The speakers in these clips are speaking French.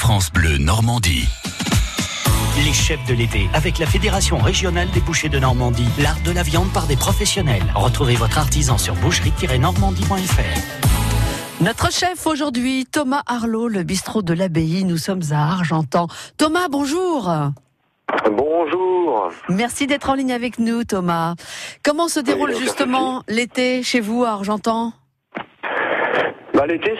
France Bleu Normandie. Les chefs de l'été, avec la Fédération régionale des bouchers de Normandie, l'art de la viande par des professionnels. Retrouvez votre artisan sur boucherie-normandie.fr. Notre chef aujourd'hui, Thomas Arlot, le bistrot de l'abbaye. Nous sommes à Argentan. Thomas, bonjour. Bonjour. Merci d'être en ligne avec nous, Thomas. Comment se déroule justement l'été chez vous à Argentan? Bah, l'été,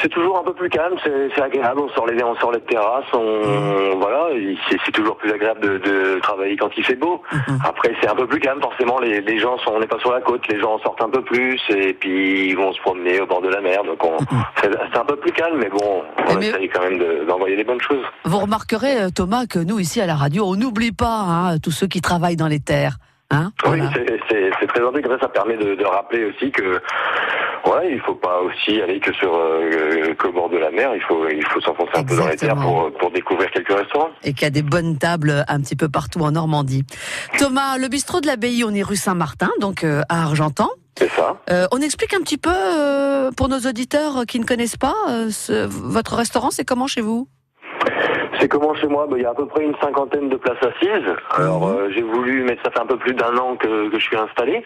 c'est toujours un peu plus calme, c'est agréable. On sort les, on sort les terrasses, on, voilà, c'est toujours plus agréable de, travailler quand il fait beau. Mhm. Après, c'est un peu plus calme, forcément. Les, les gens sont, on n'est pas sur la côte, les gens sortent un peu plus et puis ils vont se promener au bord de la mer. Donc, mhm. c'est un peu plus calme, mais bon, on essaye quand même d'envoyer des bonnes choses. Vous remarquerez, euh, Thomas, que nous ici à la radio, on n'oublie pas hein, tous ceux qui travaillent dans les terres. Hein, oui, c'est très intégré. Ça permet de, de rappeler aussi que Ouais, il faut pas aussi aller que sur euh, bord de la mer. Il faut il faut s'enfoncer un peu dans les terres pour pour découvrir quelques restaurants. Et qu'il y a des bonnes tables un petit peu partout en Normandie. Thomas, le bistrot de l'abbaye, on est rue Saint-Martin, donc euh, à Argentan. C'est ça. Euh, on explique un petit peu euh, pour nos auditeurs qui ne connaissent pas ce, votre restaurant. C'est comment chez vous? C'est comment chez moi bah, Il y a à peu près une cinquantaine de places assises. Alors mhm. euh, j'ai voulu, mais ça fait un peu plus d'un an que, que, je suis installé.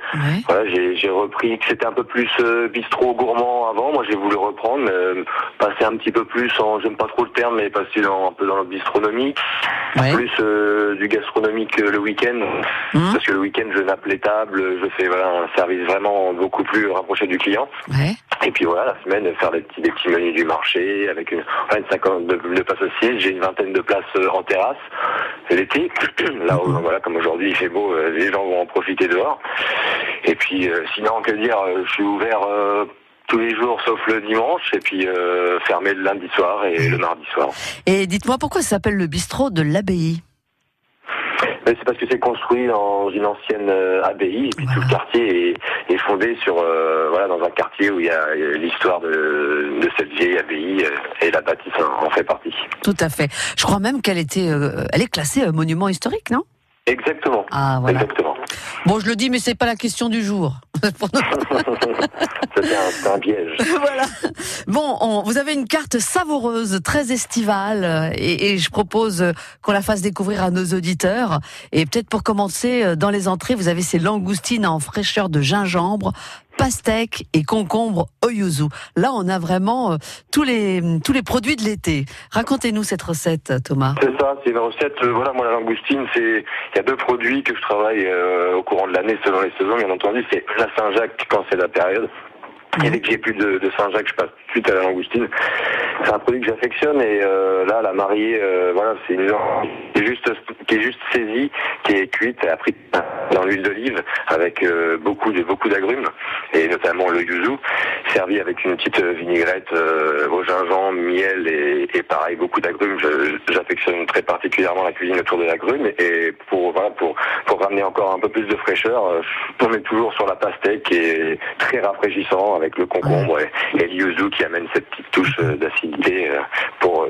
Voilà, j'ai repris que c'était un peu plus euh, bistrot gourmand avant. Moi j'ai voulu reprendre, euh, passer un petit peu plus en, j'aime pas trop le terme, mais passer dans, un peu dans le bistronomique, plus du gastronomique le week-end, mhm. parce que le week-end je nappe les tables, je fais voilà, un service vraiment beaucoup plus rapproché du client. Et puis voilà, la semaine faire des petits, des petits menus du marché avec une, une cinquantaine de, de places assises. J'ai une vingtaine de place euh, en terrasse. C'est l'été. Là, où, voilà, comme aujourd'hui il fait beau, euh, les gens vont en profiter dehors. Et puis, euh, sinon, que dire, je suis ouvert tous les jours sauf le dimanche et puis fermé le lundi soir et le mardi soir. Et dites-moi pourquoi ça s'appelle le bistrot de l'abbaye? C'est parce que c'est construit dans une ancienne euh, abbaye et puis tout le quartier est, est fondé sur euh, voilà dans un quartier où il y a l'histoire de, de, cette vieille abbaye euh, et la bâtisse en, fait partie. Tout à fait. Je crois même qu'elle était, elle est classée monument historique, non? Exactement. Ah, voilà. Exactement. Bon, je le dis, mais c'est pas la question du jour. c'est un, piège. voilà. Bon, vous avez une carte savoureuse, très estivale, et, et je propose qu'on la fasse découvrir à nos auditeurs. Et peut-être pour commencer, dans les entrées, vous avez ces langoustines en fraîcheur de gingembre, pastèque et concombre au yuzu. Là, on a vraiment euh, tous les tous les produits de l'été. Racontez-nous cette recette, Thomas. C'est ça, c'est une recette. Euh, voilà, moi la langoustine, c'est il y a deux produits que je travaille euh, au courant de l'année selon les saisons. Bien entendu, c'est la Saint-Jacques quand c'est la période. Et dès que j'ai plus de, de Saint-Jacques, je passe tout de suite à la langoustine. C'est un produit que j'affectionne et euh, là, la mariée, euh, voilà, c'est une qui est juste qui est juste saisie, qui est cuite et pris dans l'huile d'olive avec euh, beaucoup de beaucoup d'agrumes et notamment le yuzu, servi avec une petite vinaigrette au gingembre, miel et, et pareil beaucoup d'agrumes. J'affectionne très particulièrement la cuisine autour de l'agrumes et pour voilà pour pour ramener encore un peu plus de fraîcheur, on est toujours sur la pastèque qui est très rafraîchissant avec le concombre et, et le yuzu qui amène cette petite touche d'acidité pour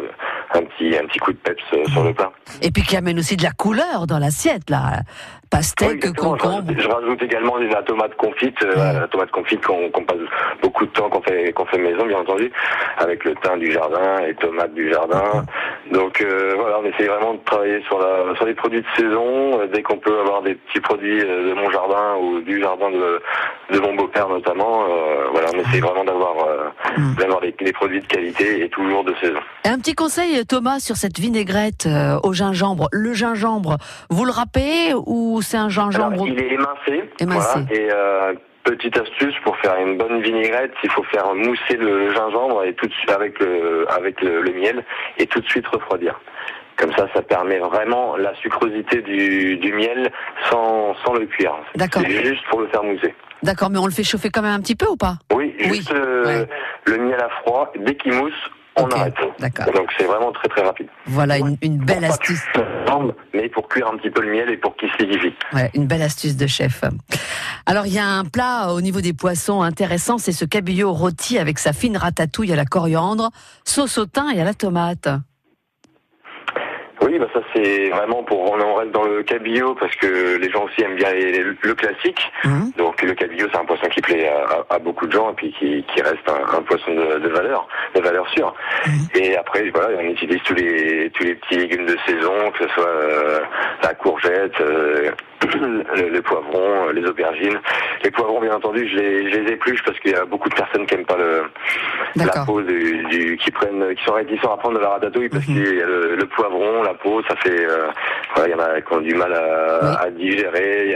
un petit un petit coup de peps sur le pain. Et puis qui amène aussi de la couleur dans l'assiette là pastèque, concombre. Je, rajoute également la tomate confite, euh, la tomate confite qu'on passe beaucoup de temps qu'on fait qu'on fait maison, bien entendu, avec le thym du jardin et tomates du jardin. Donc euh, voilà, on essaie vraiment de travailler sur la sur les produits de saison. Euh, dès qu'on peut avoir des petits produits de mon jardin ou du jardin de de mon beau-père notamment, on essaie vraiment d'avoir mm. d'avoir des, produits de qualité et toujours de saison. un petit conseil, Thomas, sur cette vinaigrette au gingembre. Le gingembre, vous le râpez ou c'est un gingembre Il est émincé. et euh, petite astuce pour faire une bonne vinaigrette, il faut faire mousser le gingembre et tout de suite avec le avec le, miel et tout de suite refroidir. Comme ça, ça permet vraiment la sucrosité du, du miel sans, sans le cuire. D'accord. C'est juste pour le faire mousser. D'accord, mais on le fait chauffer quand même un petit peu ou pas Oui, juste euh, le miel à froid. Dès qu'il mousse, on arrête. Donc c'est vraiment très très rapide. Voilà une, belle astuce. Mais pour cuire un petit peu le miel et pour qu'il solidifie. Ouais, une belle astuce de chef. Alors il y a un plat au niveau des poissons intéressant, c'est ce cabillaud rôti avec sa fine ratatouille à la coriandre, sauce au thym et à la tomate. Oui, bah ça c'est vraiment pour on reste dans le cabillaud parce que les gens aussi aiment bien le classique. Mhm. Donc le cabillaud c'est un poisson qui plaît à, beaucoup de gens et puis qui, reste un, poisson de, valeur, de valeur sûre. Mhm. Et après voilà, on utilise tous les tous les petits légumes de saison, que ce soit euh, la courgette, euh, les poivrons, les aubergines. Les poivrons, bien entendu, je les, je les épluche parce qu'il y a beaucoup de personnes qui aiment pas le, la peau du, qui prennent, qui sont réticents à prendre de la ratatouille parce mhm. qu'il y a le, poivron, la peau, ça fait, euh, il y en a qui ont du mal à, digérer.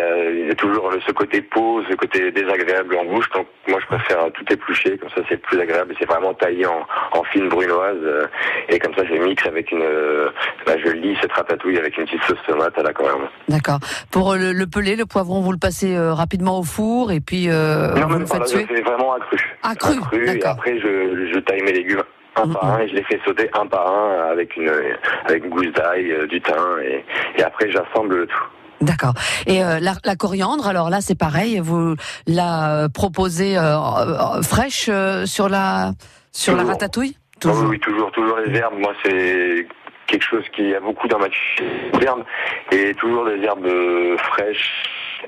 Il y, a, toujours ce côté peau, ce côté désagréable en bouche. Donc moi, je préfère tout éplucher, comme ça c'est plus agréable. C'est vraiment taillé en, en fine brunoise euh, et comme ça je mixe avec une, euh, bah, je lis cette ratatouille avec une petite sauce tomate à la coriandre. D'accord. Pour le, le, pelé, le poivron, vous le passez rapidement au four et puis non, vous le faites C'est vraiment accru. Accru. et après je, je taille mes légumes un par un et je les fais sauter un par un avec une avec une gousse d'ail, euh, du thym et, et après j'assemble le tout. D'accord. Et euh, la, la, coriandre, alors là c'est pareil, vous la proposez euh, fraîche sur la sur la ratatouille? Toujours. Oui, toujours, toujours les herbes. Moi c'est quelque chose qui a beaucoup dans ma herbes et toujours des herbes fraîches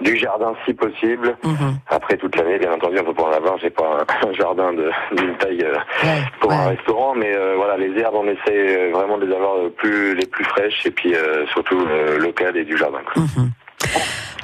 du jardin si possible. Mhm. Après toute l'année, bien entendu, on peut pas en avoir. J'ai pas un, jardin d'une taille euh, pour un restaurant, mais euh, voilà, les herbes, on essaie euh, vraiment de les avoir plus, les plus fraîches et puis surtout locales et du jardin. Mhm.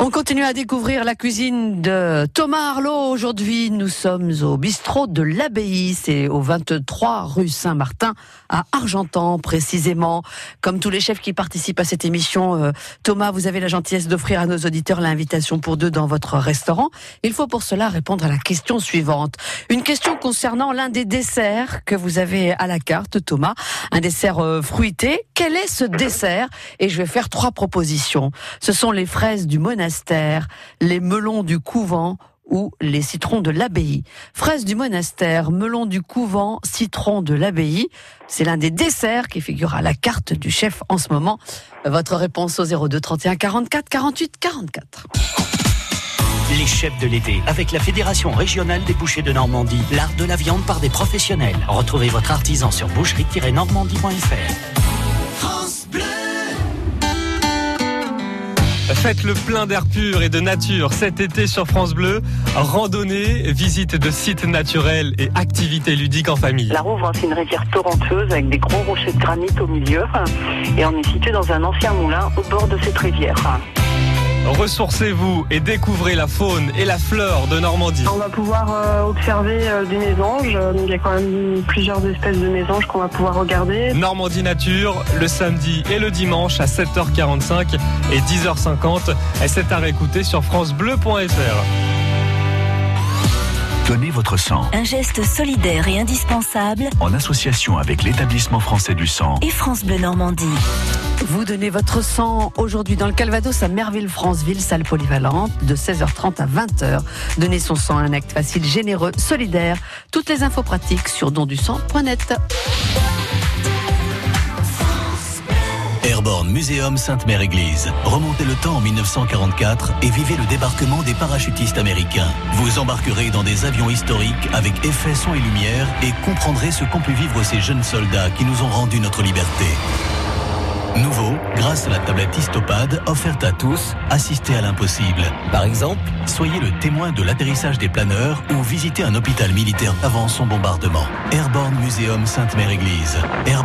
On continue à découvrir la cuisine de Thomas Arlot. Aujourd'hui, nous sommes au bistrot de l'Abbaye. C'est au 23 rue Saint-Martin, à Argentan, précisément. Comme tous les chefs qui participent à cette émission, euh, Thomas, vous avez la gentillesse d'offrir à nos auditeurs l'invitation pour deux dans votre restaurant. Il faut pour cela répondre à la question suivante. Une question concernant l'un des desserts que vous avez à la carte, Thomas. Un dessert euh, fruité. Quel est ce dessert? Et je vais faire trois propositions. Ce sont les fraises du monastère les melons du couvent ou les citrons de l'abbaye. Fraises du monastère, melons du couvent, citrons de l'abbaye. C'est l'un des desserts qui figure à la carte du chef en ce moment. Votre réponse au 02 31 44 48 44. Les chefs de l'été, avec la Fédération régionale des bouchers de Normandie, l'art de la viande par des professionnels. Retrouvez votre artisan sur boucherie-normandie.fr. Faites le plein d'air pur et de nature cet été sur France Bleu. Randonnée, visite de sites naturels et activités ludiques en famille. La Rouvre, c'est une rivière torrentueuse avec des gros rochers de granit au milieu. Et on est situé dans un ancien moulin au bord de cette rivière. Ressourcez-vous et découvrez la faune et la flore de Normandie. On va pouvoir euh, observer euh, des mésanges. Donc il y a quand même plusieurs espèces de mésanges qu'on va pouvoir regarder. Normandie Nature, le samedi et le dimanche à 7h45 et 10h50. Et c'est à réécouter sur francebleu.fr. Donnez votre sang. Un geste solidaire et indispensable. En association avec l'établissement français du sang. Et France Bleu Normandie. Vous donnez votre sang aujourd'hui dans le Calvados à Merville-Franceville, salle polyvalente, de 16h30 à 20h. Donnez son sang, un acte facile, généreux, solidaire. Toutes les infos pratiques sur dondusang.net. Airborne Muséum Sainte-Mère-Église. Remontez le temps en 1944 et vivez le débarquement des parachutistes américains. Vous embarquerez dans des avions historiques avec effets son et lumière et comprendrez ce qu'ont pu vivre ces jeunes soldats qui nous ont rendu notre liberté. Nouveau, grâce à la tablette Histopad offerte à tous, assistez à l'impossible. Par exemple, soyez le témoin de l'atterrissage des planeurs ou visitez un hôpital militaire avant son bombardement. Airborne Muséum Sainte-Mère-Église. France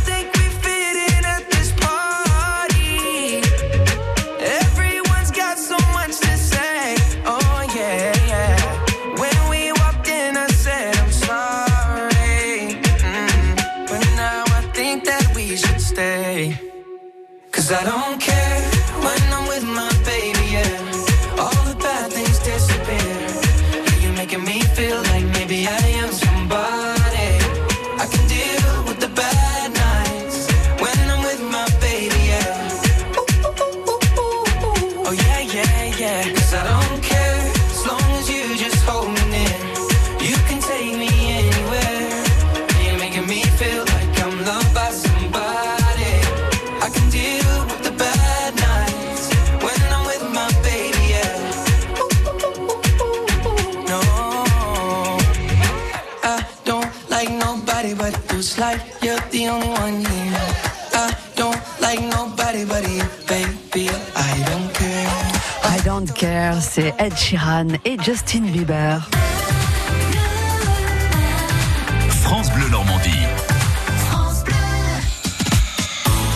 Cause I don't care the only one here. I don't like nobody but you, baby. I don't care. I don't care, c'est Ed Sheeran et Justin Bieber. France Bleu Normandie.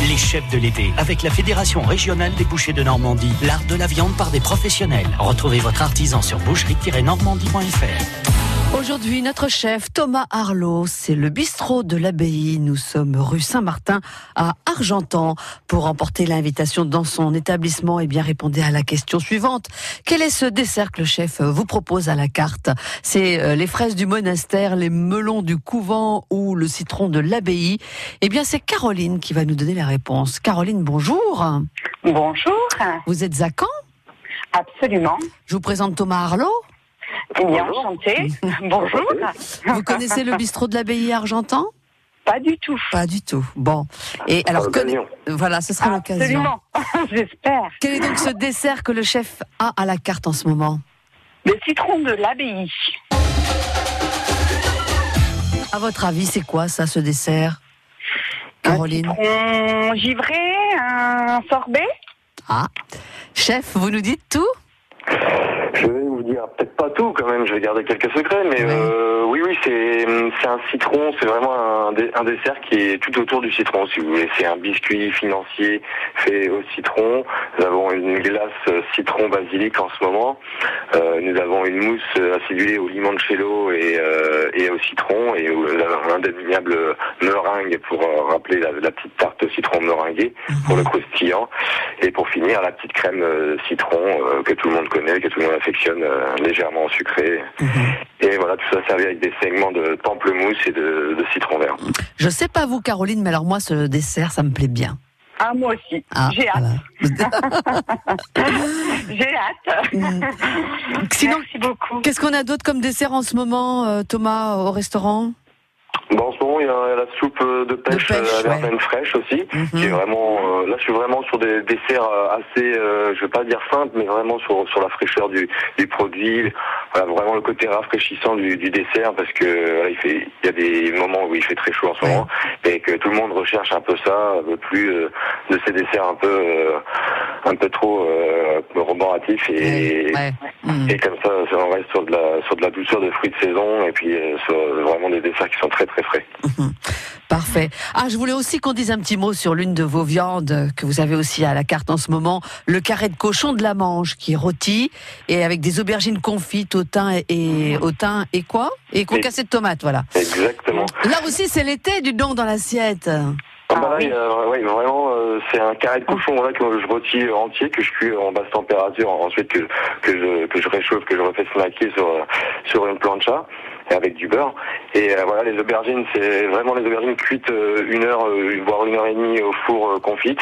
Les chefs de l'été, avec la Fédération régionale des bouchers de Normandie, l'art de la viande par des professionnels. Retrouvez votre artisan sur boucherie-normandie.fr. Aujourd'hui, notre chef Thomas Arlot, c'est le bistrot de l'abbaye. Nous sommes rue Saint-Martin à Argentan. Pour remporter l'invitation dans son établissement, et bien répondez à la question suivante. Quel est ce dessert que le chef vous propose à la carte? C'est euh, les fraises du monastère, les melons du couvent ou le citron de l'abbaye Eh bien, c'est Caroline qui va nous donner la réponse. Caroline, bonjour. Bonjour. Vous êtes à Caen? Absolument. Je vous présente Thomas Arlot. Eh bien, enchanté. Bonjour. Vous connaissez le bistrot de l'abbaye Argentan? Pas du tout. Pas du tout. Bon. Et alors, conna- voilà, ce sera l'occasion. Absolument. J'espère. Quel est donc ce dessert que le chef a à la carte en ce moment? Le citron de l'abbaye. À votre avis, c'est quoi ça, ce dessert? Caroline? Un citron givré, un sorbet? Ah, chef, vous nous dites tout? Je vais peut-être pas tout quand même, je vais garder quelques secrets, mais Ouais. euh, oui oui c'est c'est un citron, c'est vraiment un, un dessert qui est tout autour du citron si vous voulez. C'est un biscuit financier fait au citron. Nous avons une glace euh, citron basilic en ce moment. Euh, nous avons une mousse euh, acidulée au limoncello et, euh, et au citron et un indéniable meringue pour rappeler la, la petite tarte au citron meringuée pour le croustillant. Et pour finir, la petite crème citron que tout le monde connaît, que tout le monde affectionne, euh, légèrement sucrée. Et voilà, tout ça servi avec des segments de pamplemousse et de, de citron vert. Je sais pas vous, Caroline, mais alors moi, ce dessert, ça me plaît bien. Ah, moi aussi. Ah, J'ai hâte. voilà. J'ai hâte. Mm. Sinon, Merci beaucoup. qu'est-ce qu'on a d'autre comme dessert en ce moment, euh, Thomas, au restaurant? Bon, en ce moment, il y a la soupe de pêche, De pêche, à ouais. verveine fraîche aussi, Mhm. qui est vraiment. euh, là, je suis vraiment sur des desserts euh, assez, euh, je vais pas dire simples, mais vraiment sur sur la fraîcheur du du produit. Voilà, vraiment le côté rafraîchissant du, du dessert, parce que voilà, il fait, il y a des moments où il fait très chaud en ce Ouais. moment, et que tout le monde recherche un peu ça, un peu plus euh, de ces desserts un peu un peu trop roboratifs et Ouais. Et comme ça, on reste sur de la sur de la douceur de fruits de saison et puis sur vraiment des desserts qui sont très très frais. Parfait. Ah, je voulais aussi qu'on dise un petit mot sur l'une de vos viandes que vous avez aussi à la carte en ce moment, le carré de cochon de la Manche qui est rôti et avec des aubergines confites au thym et, au thym et quoi? Et concassé de tomates, voilà. Exactement. Là aussi, c'est l'été du don dans l'assiette. Ah bah là, ouais, vraiment, euh, c'est un carré de cochon que je rôtis entier, que je cuis en basse température, ensuite que, que, je, que je réchauffe, que je refais snacker sur, euh, sur une plancha et avec du beurre. Et euh, voilà, les aubergines, c'est vraiment les aubergines cuites euh, une heure, euh, voire une heure et demie au four confite,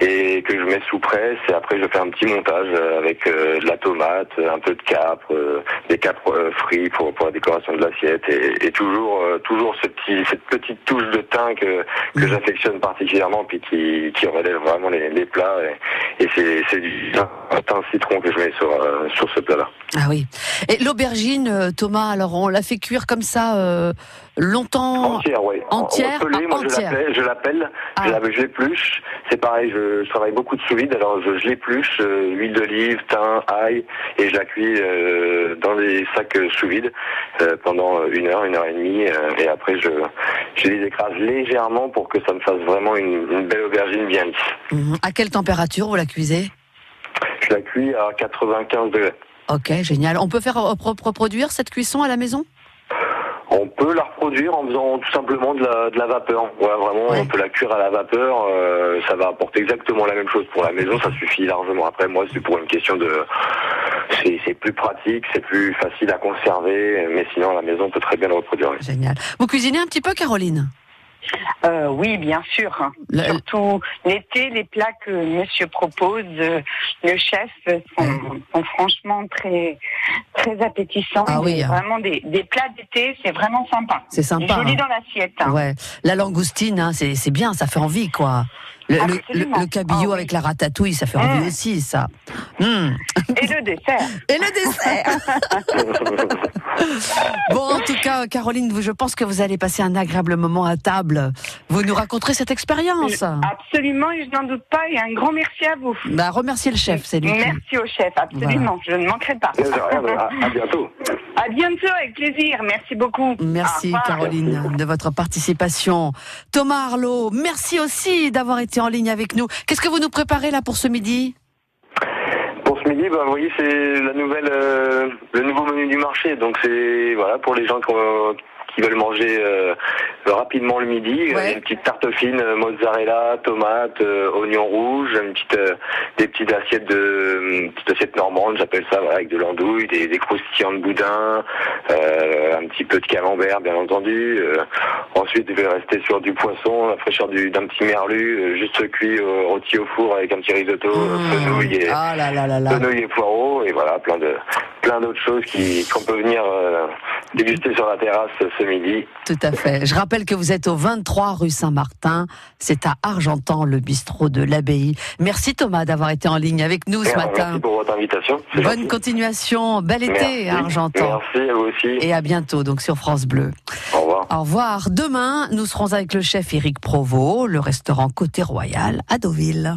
et que je mets sous presse. Et après, je fais un petit montage avec de la tomate, un peu de capre, des capres frits pour, pour la décoration de l'assiette, et, et toujours, toujours ce petit, cette petite touche de thym que, que j'affectionne particulièrement, puis qui, qui relève vraiment les, les plats. Et, et c'est, du thym citron que je mets sur, sur ce plat-là. Ah oui. Et l'aubergine, Thomas, alors on l'affectionne fait cuire comme ça euh, longtemps Entière, oui. Entière, Pelée, moi je entière. l'appelle, je l'appelle, Ah. je l'épluche. C'est pareil, je, je travaille beaucoup de sous vide, alors je, je l'épluche, euh, huile d'olive, thym, ail, et je la cuis euh, dans des sacs sous vide pendant une heure, une heure et demie, et après je, je les écrase légèrement pour que ça me fasse vraiment une, une belle aubergine bien lisse. Mhm. À quelle température vous la cuisez? Je la cuis à 95 degrés. Ok, génial. On peut faire pro- reproduire cette cuisson à la maison? On peut la reproduire en faisant tout simplement de la, de la vapeur. Ouais, vraiment, Ouais. on peut la cuire à la vapeur. euh, ça va apporter exactement la même chose pour la maison. Ça suffit largement. Après, moi, c'est pour une question de, c'est plus pratique, c'est plus facile à conserver. Mais sinon, la maison, on peut très bien le reproduire. Génial. Vous cuisinez un petit peu, Caroline? Euh, oui, bien sûr. Surtout l'été, les plats que Monsieur propose, euh, le chef, sont, sont franchement très très appétissants. Ah oui, hein. Vraiment des, des plats d'été, c'est vraiment sympa. C'est sympa. Joli hein. dans l'assiette. hein. Ouais. La langoustine, hein, c'est c'est bien, ça fait envie, quoi. Le, cabillaud Ah oui. avec la ratatouille, ça fait envie Mm. aussi, ça. Mm. Et le dessert. Et le dessert Bon, en tout cas, Caroline, je pense que vous allez passer un agréable moment à table. Vous nous raconterez cette expérience. Absolument, et je n'en doute pas. Et un grand merci à vous. Bah, remerciez le chef, c'est lui. qui- Merci au chef, absolument. Je ne manquerai pas. À, à bientôt. À bientôt, avec plaisir. Merci beaucoup. Merci. Caroline de votre participation. Thomas Arlot, merci aussi d'avoir été en ligne avec nous. Qu'est-ce que vous nous préparez là pour ce midi? Ce midi, bah, vous voyez, c'est la nouvelle, euh, le nouveau menu du marché. Donc c'est voilà pour les gens qui, ont- qui veulent manger euh, rapidement le midi, Ouais. euh, une petite tarte fine, euh, mozzarella, tomate, euh, oignon rouge, une petite, euh, des petites assiettes de, une petite assiette normande, j'appelle ça, voilà, avec de l'andouille, des, des croustillants de boudin, un petit peu de camembert, bien entendu. Ensuite, je vais rester sur du poisson, la fraîcheur du- d'un petit merlu, juste cuit rôti au four avec un petit risotto, Mmh. fenouil et Ah là là là là. fenouil et poireaux et voilà plein de plein d'autres choses qu'on peut venir euh, déguster sur la terrasse ce midi. Tout à fait. Je rappelle que vous êtes au 23 rue Saint-Martin. C'est à Argentan, le bistrot de l'abbaye. Merci Thomas d'avoir été en ligne avec nous ce Merci matin. pour votre invitation. Bonne gentil. continuation. Bel été Merci. à Argentan. Merci à vous aussi. Et à bientôt donc sur France Bleu. Au revoir. Au revoir. Demain, nous serons avec le chef Éric Provost, le restaurant Côté Royal à Deauville.